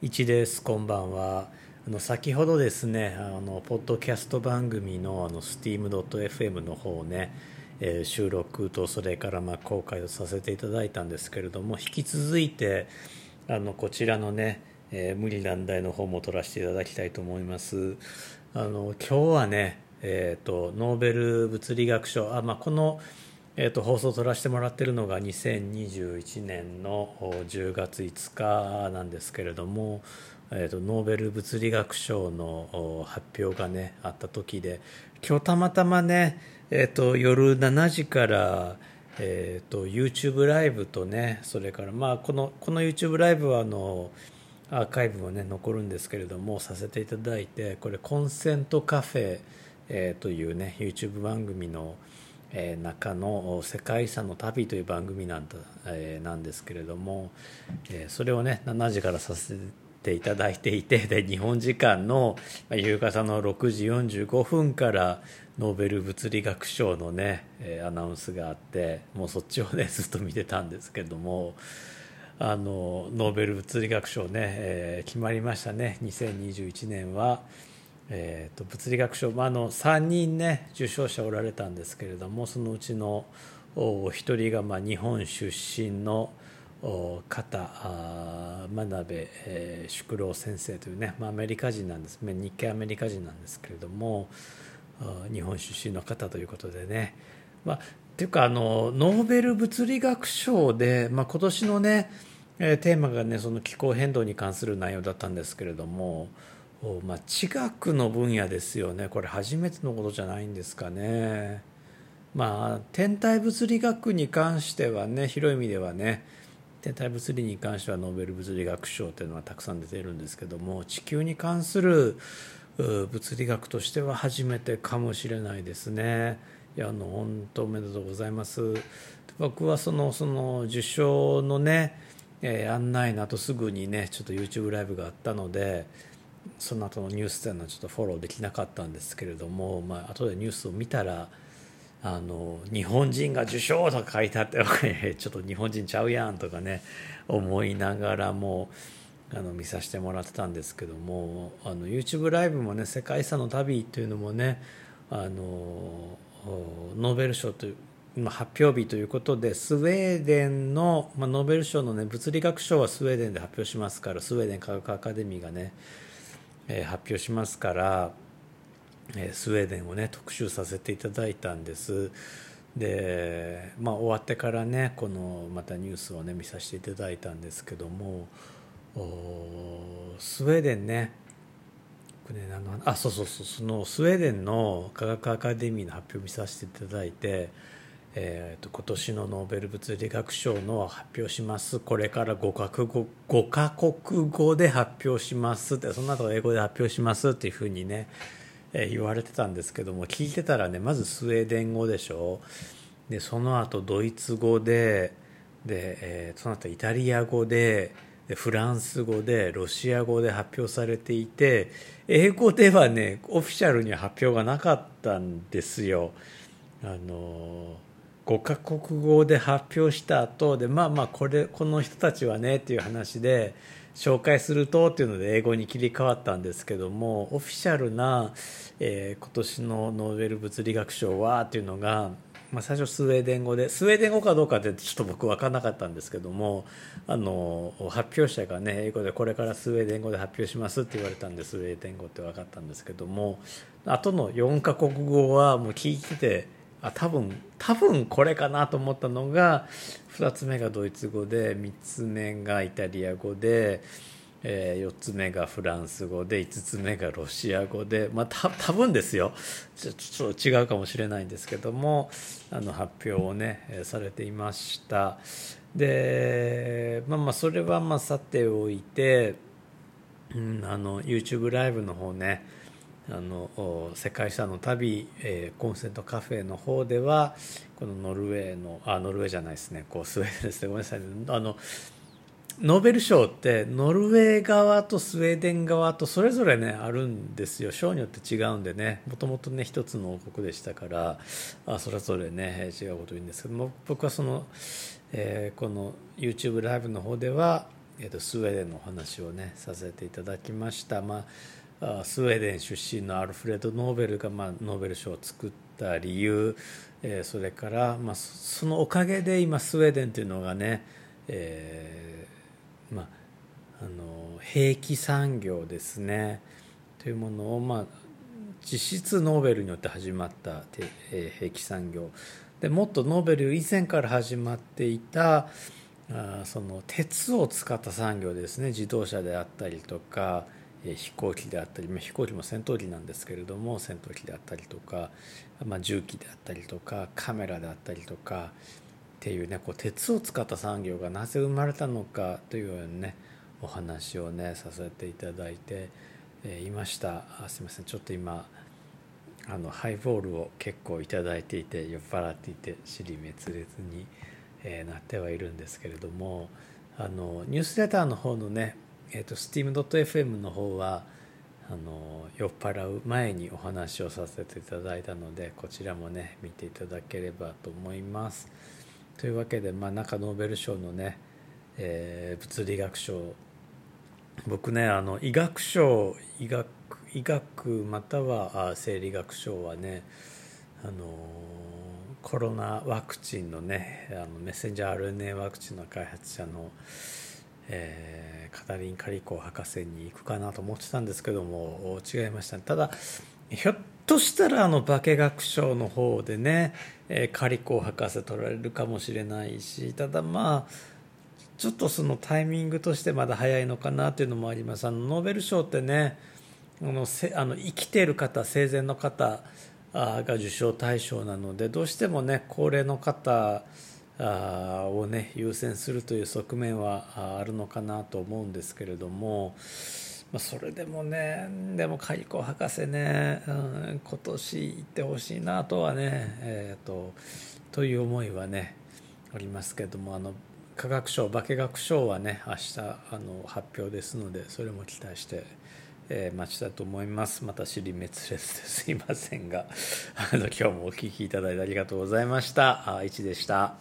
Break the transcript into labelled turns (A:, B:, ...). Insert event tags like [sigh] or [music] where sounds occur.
A: 一です。こんばんは。あの先ほどですねあのポッドキャスト番組のあの steam.fm の方をね、えー、収録とそれからまあ公開をさせていただいたんですけれども引き続いてあのこちらのね、えー、無理難題の方も取らせていただきたいと思います。あの今日はねえーと、ノーベル物理学賞あ、まあ、このえーと、放送を撮らせてもらってるのが2021年の10月5日なんですけれども、えーと、ノーベル物理学賞の発表がねあった時で今日たまたまね、えーと、夜7時から、えー、と YouTube ライブとねそれからまあこのこの YouTube ライブはあのアーカイブもね残るんですけれどもさせていただいてこれコンセントカフェ、えー、というね YouTube 番組の「中の「世界遺産の旅」という番組なんだ、えー、なんですけれども、えー、それをね7時からさせていただいていて [laughs] で日本時間の夕方の6時45分からノーベル物理学賞のね、えアナウンスがあってもうそっちをね [laughs] ずっと見てたんですけどもあのノーベル物理学賞ね、え決まりましたね2021年は。えーと、物理学賞、まあ、あの3人ね受賞者おられたんですけれどもそのうちのお一人がまあ日本出身の方真鍋、えー、宿老先生というね、まあ、アメリカ人なんです。日系アメリカ人なんですけれども日本出身の方ということでね、まあ、っていうかあのノーベル物理学賞で、まあ、今年のねテーマがねその気候変動に関する内容だったんですけれどもまあ、地学の分野ですよねこれ初めてのことじゃないんですかね。まあ天体物理学に関してはね広い意味ではね天体物理に関してはノーベル物理学賞というのはたくさん出ているんですけども地球に関する物理学としては初めてかもしれないですね。いやあの本当おめでとうございます。僕はそのその受賞のね、えー、案内の後すぐにねちょっと YouTube ライブがあったので。その後のニュースというのはちょっとフォローできなかったんですけれども、まあ後でニュースを見たらあの日本人が受賞とか書いてあって [laughs] ちょっと日本人ちゃうやんとかね思いながらもあの見させてもらってたんですけどもあの YouTube ライブもね「世界遺産の旅」というのもねあのノーベル賞という発表日ということでスウェーデンの、まあ、ノーベル賞の、ね、物理学賞はスウェーデンで発表しますからスウェーデン科学アカデミーがねえ発表しますから、えスウェーデンをね特集させていただいたんです。で、まあ、終わってからねこのまたニュースをね見させていただいたんですけどもスウェーデンねこれあのあそうそうそうそのスウェーデンの科学アカデミーの発表を見させていただいてえーと、今年のノーベル物理学賞の発表します。これから5カ国語カ国語で発表します。ってその後英語で発表しますっていうふうにね、えー、言われてたんですけども聞いてたらねまずスウェーデン語でしょ。でその後ドイツ語でで、えー、その後イタリア語ででフランス語でロシア語で発表されていて英語ではねオフィシャルには発表がなかったんですよ。あのー5カ国語で発表した後でまあまあこれこの人たちはねっていう話で紹介するとっていうので英語に切り替わったんですけどもオフィシャルな、えー、今年のノーベル物理学賞はっていうのが、まあ、最初スウェーデン語でスウェーデン語かどうかってちょっと僕分からなかったんですけどもあの発表者がね英語でこれからスウェーデン語で発表しますって言われたんでスウェーデン語って分かったんですけども後の4カ国語はもう聞いててあ多分多分これかなと思ったのが2つ目がドイツ語で3つ目がイタリア語で、えー、4つ目がフランス語で5つ目がロシア語でまあた多分ですよ。ちょちょっと違うかもしれないんですけどもあの発表をねされていました。でまあまあそれはまあさておいて、うん、あの YouTube ライブの方ねあの世界遺産の旅、えー、コンセントカフェの方ではこのノルウェーのあノルウェーじゃないですね。こうスウェーデンですね。ごめんなさい、ね、あのノーベル賞ってノルウェー側とスウェーデン側とそれぞれねあるんですよ。賞によって違うんでね。もともとね一つの王国でしたからあそれぞれね違うこと言うんですけども僕はその、えー、この YouTube ライブの方ではえーと、スウェーデンのお話をねさせていただきました、まあ、スウェーデン出身のアルフレッド・ノーベルが、まあ、ノーベル賞を作った理由、えー、それから、まあ、そのおかげで今スウェーデンというのがね、えーまあ、あの兵器産業ですね。というものを、まあ、実質ノーベルによって始まった、えー、兵器産業。でもっとノーベル以前から始まっていたあその鉄を使った産業ですね。自動車であったりとか、飛行機であったり、まあ、飛行機も戦闘機なんですけれども戦闘機であったりとか、まあ、重機であったりとかカメラであったりとかっていうねこう鉄を使った産業がなぜ生まれたのかというようなねお話をねさせていただいて、え、いましたあすいませんちょっと今あのハイボールを結構頂いていて酔っ払っていて尻滅裂に。えー、なってはいるんですけれどもあのニュースレターの方のね、えーと、steam.fm の方はあの酔っ払う前にお話をさせていただいたのでこちらもね見ていただければと思います。というわけで、まあ、中ノーベル賞のね、えー、物理学賞僕ねあの医学賞医学医学または生理学賞はねあのコロナワクチンのねあのメッセンジャー RNA ワクチンの開発者の、えー、カタリン・カリコ博士に行くかなと思ってたんですけども違いました、ね、ただひょっとしたらあの化学賞の方でね、えー、カリコ博士取られるかもしれないしただまあちょっとそのタイミングとしてまだ早いのかなというのもあります。あのノーベル賞ってねあのせあの生きている方生前の方が受賞対象なのでどうしてもね高齢の方をね優先するという側面はあるのかなと思うんですけれども、まあ、それでもねでもカリコ博士ね、うん、今年行ってほしいなとはね、えーと、という思いはねありますけどもあの科学賞化学賞はね明日あの発表ですのでそれも期待してえー、待ちたいと思います。また尻滅裂で [laughs] すいませんがあの今日もお聴きいただいてありがとうございました。あ1でした。